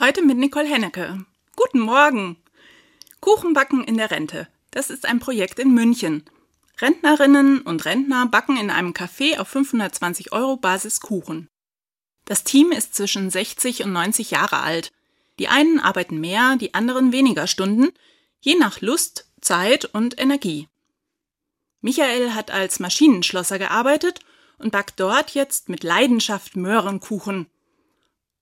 Heute mit Nicole Hennecke. Guten Morgen! Kuchenbacken in der Rente. Das ist ein Projekt in München. Rentnerinnen und Rentner backen in einem Café auf 520 Euro Basis Kuchen. Das Team ist zwischen 60 und 90 Jahre alt. Die einen arbeiten mehr, die anderen weniger Stunden, je nach Lust, Zeit und Energie. Michael hat als Maschinenschlosser gearbeitet und backt dort jetzt mit Leidenschaft Möhrenkuchen.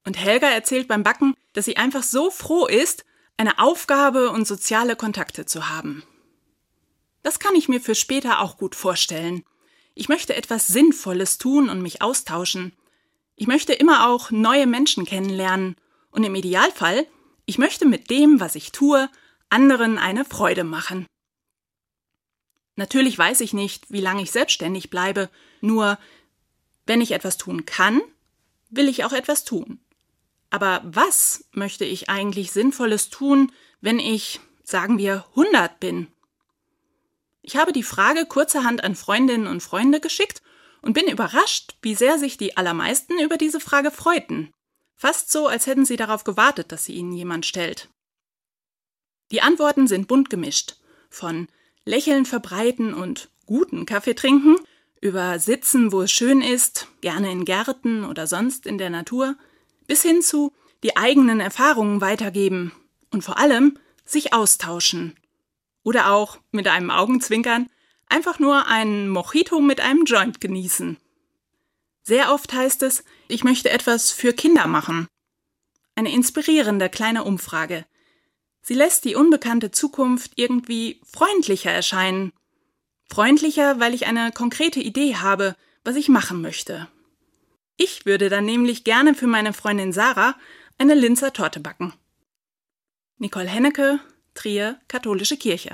Und Helga erzählt beim Backen, dass sie einfach so froh ist, eine Aufgabe und soziale Kontakte zu haben. Das kann ich mir für später auch gut vorstellen. Ich möchte etwas Sinnvolles tun und mich austauschen. Ich möchte immer auch neue Menschen kennenlernen. Und im Idealfall, ich möchte mit dem, was ich tue, anderen eine Freude machen. Natürlich weiß ich nicht, wie lange ich selbstständig bleibe, nur wenn ich etwas tun kann, will ich auch etwas tun. Aber was möchte ich eigentlich Sinnvolles tun, wenn ich, sagen wir, 100 bin? Ich habe die Frage kurzerhand an Freundinnen und Freunde geschickt und bin überrascht, wie sehr sich die allermeisten über diese Frage freuten. Fast so, als hätten sie darauf gewartet, dass sie ihnen jemand stellt. Die Antworten sind bunt gemischt. Von Lächeln verbreiten und guten Kaffee trinken, über Sitzen, wo es schön ist, gerne in Gärten oder sonst in der Natur, bis hin zu die eigenen Erfahrungen weitergeben und vor allem sich austauschen. Oder auch mit einem Augenzwinkern einfach nur einen Mojito mit einem Joint genießen. Sehr oft heißt es, ich möchte etwas für Kinder machen. Eine inspirierende kleine Umfrage. Sie lässt die unbekannte Zukunft irgendwie freundlicher erscheinen. Freundlicher, weil ich eine konkrete Idee habe, was ich machen möchte. Ich würde dann nämlich gerne für meine Freundin Sarah eine Linzer Torte backen. Nicole Hennecke, Trier, Katholische Kirche.